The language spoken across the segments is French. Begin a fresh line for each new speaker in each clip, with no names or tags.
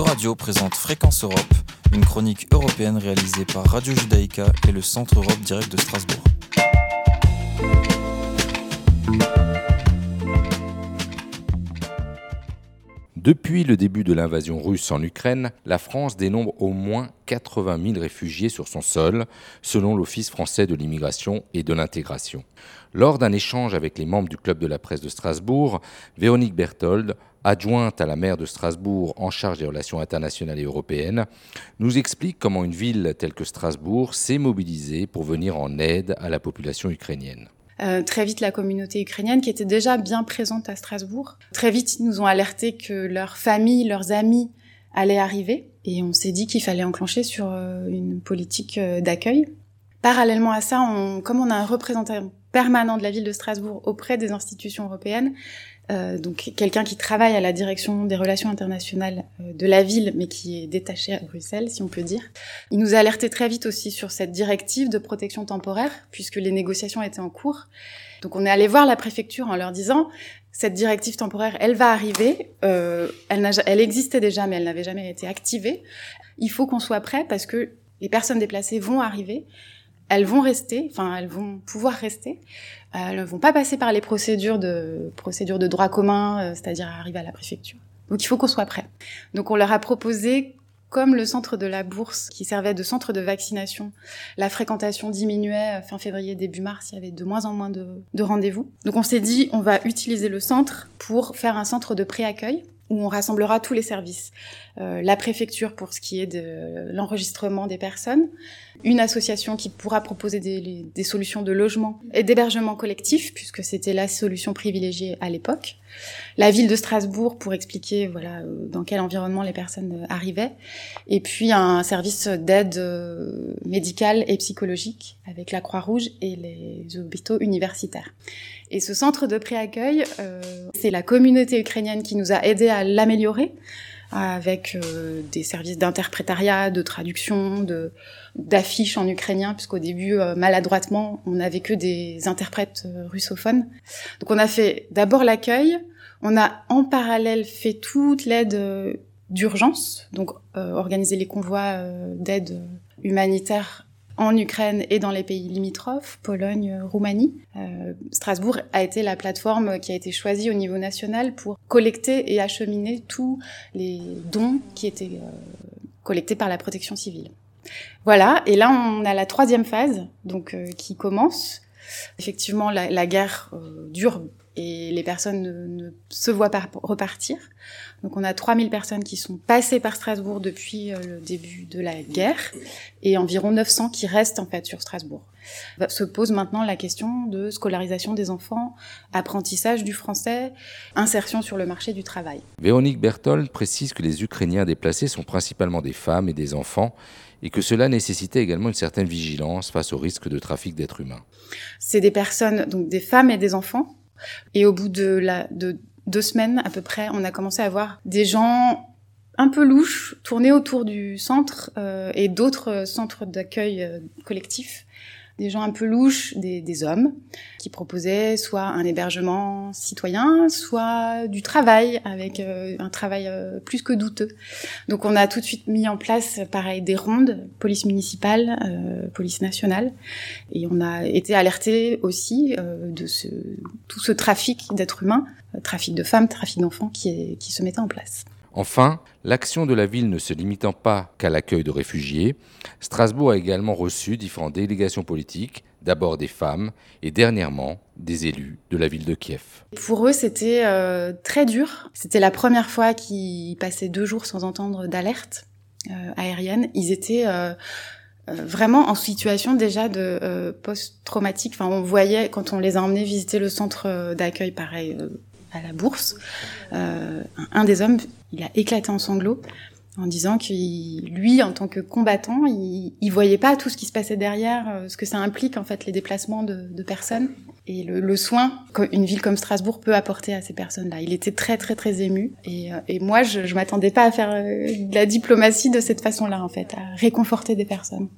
Euradio présente Fréquence Europe, une chronique européenne réalisée par Radio Judaïka et le Centre Europe Direct de Strasbourg.
Depuis le début de l'invasion russe en Ukraine, la France dénombre au moins 80 000 réfugiés sur son sol, selon l'Office français de l'immigration et de l'intégration. Lors d'un échange avec les membres du Club de la presse de Strasbourg, Véronique Berthold, adjointe à la maire de Strasbourg en charge des relations internationales et européennes, nous explique comment une ville telle que Strasbourg s'est mobilisée pour venir en aide à la population ukrainienne.
Euh, très vite, la communauté ukrainienne, qui était déjà bien présente à Strasbourg, très vite, ils nous ont alerté que leurs familles, leurs amis allaient arriver. Et on s'est dit qu'il fallait enclencher sur euh, une politique euh, d'accueil. Parallèlement à ça, on, comme on a un représentant permanent de la ville de Strasbourg auprès des institutions européennes, euh, donc quelqu'un qui travaille à la direction des relations internationales euh, de la ville, mais qui est détaché à Bruxelles, si on peut dire. Il nous a alerté très vite aussi sur cette directive de protection temporaire, puisque les négociations étaient en cours. Donc on est allé voir la préfecture en leur disant cette directive temporaire, elle va arriver, euh, elle, elle existait déjà, mais elle n'avait jamais été activée. Il faut qu'on soit prêt parce que les personnes déplacées vont arriver elles vont rester, enfin elles vont pouvoir rester. Elles ne vont pas passer par les procédures de procédures de droit commun, euh, c'est-à-dire arriver à la préfecture. Donc il faut qu'on soit prêt. Donc on leur a proposé comme le centre de la bourse qui servait de centre de vaccination, la fréquentation diminuait euh, fin février, début mars, il y avait de moins en moins de, de rendez-vous. Donc on s'est dit, on va utiliser le centre pour faire un centre de préaccueil où on rassemblera tous les services. Euh, la préfecture pour ce qui est de l'enregistrement des personnes, une association qui pourra proposer des, des solutions de logement et d'hébergement collectif, puisque c'était la solution privilégiée à l'époque, la ville de Strasbourg pour expliquer voilà euh, dans quel environnement les personnes euh, arrivaient, et puis un service d'aide médicale et psychologique avec la Croix-Rouge et les hôpitaux universitaires. Et ce centre de préaccueil, euh, c'est la communauté ukrainienne qui nous a aidé à l'améliorer avec euh, des services d'interprétariat, de traduction, de d'affiches en ukrainien, puisqu'au début, euh, maladroitement, on n'avait que des interprètes euh, russophones. Donc on a fait d'abord l'accueil, on a en parallèle fait toute l'aide d'urgence, donc organiser les convois d'aide humanitaire en Ukraine et dans les pays limitrophes, Pologne, Roumanie. Euh, Strasbourg a été la plateforme qui a été choisie au niveau national pour collecter et acheminer tous les dons qui étaient euh, collectés par la protection civile. Voilà, et là on a la troisième phase donc euh, qui commence. Effectivement, la, guerre dure et les personnes ne, ne, se voient pas repartir. Donc on a 3000 personnes qui sont passées par Strasbourg depuis euh, le début de la guerre et environ 900 qui restent en fait sur Strasbourg. Se pose maintenant la question de scolarisation des enfants, apprentissage du français, insertion sur le marché du travail.
Véronique Berthold précise que les Ukrainiens déplacés sont principalement des femmes et des enfants et que cela nécessitait également une certaine vigilance face au risque de trafic d'êtres humains.
C'est des personnes, donc des femmes et des enfants, et au bout de, deux semaines à peu près, on a commencé à voir des gens un peu louches tourner autour du centre euh, et d'autres centres d'accueil euh, collectifs des gens un peu louches, des, des, hommes, qui proposaient soit un hébergement citoyen, soit du travail, avec euh, un travail euh, plus que douteux. Donc on a tout de suite mis en place, pareil, des rondes, police municipale, euh, police nationale, et on a été alerté aussi euh, de ce, tout ce trafic d'êtres humains, euh, trafic de femmes, trafic d'enfants qui, qui se mettait en place.
Enfin, l'action de la ville ne se limitant pas qu'à l'accueil de réfugiés, Strasbourg a également reçu différentes délégations politiques, d'abord des femmes et dernièrement des élus de la ville de Kiev.
Pour eux, c'était euh, très dur. C'était la première fois qu'ils passaient deux jours sans entendre d'alerte euh, aérienne. Ils étaient euh, vraiment en situation déjà de post-traumatique. Enfin, on voyait quand on les a emmenés visiter le centre d'accueil, pareil, à la bourse, euh, un des hommes, il a éclaté en sanglots en disant que lui, en tant que combattant, il, il voyait pas tout ce qui se passait derrière, euh, ce que ça implique en fait les déplacements de, personnes et le, soin qu'une ville comme Strasbourg peut apporter à ces personnes-là. Il était très très très ému et, euh, moi, je, je m'attendais pas à faire de la diplomatie de cette façon-là en fait, à réconforter des personnes.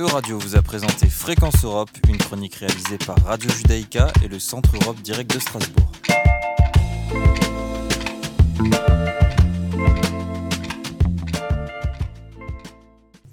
Euradio vous a présenté Fréquence Europe, une chronique réalisée par Radio Judaïka et le Centre Europe Direct de Strasbourg.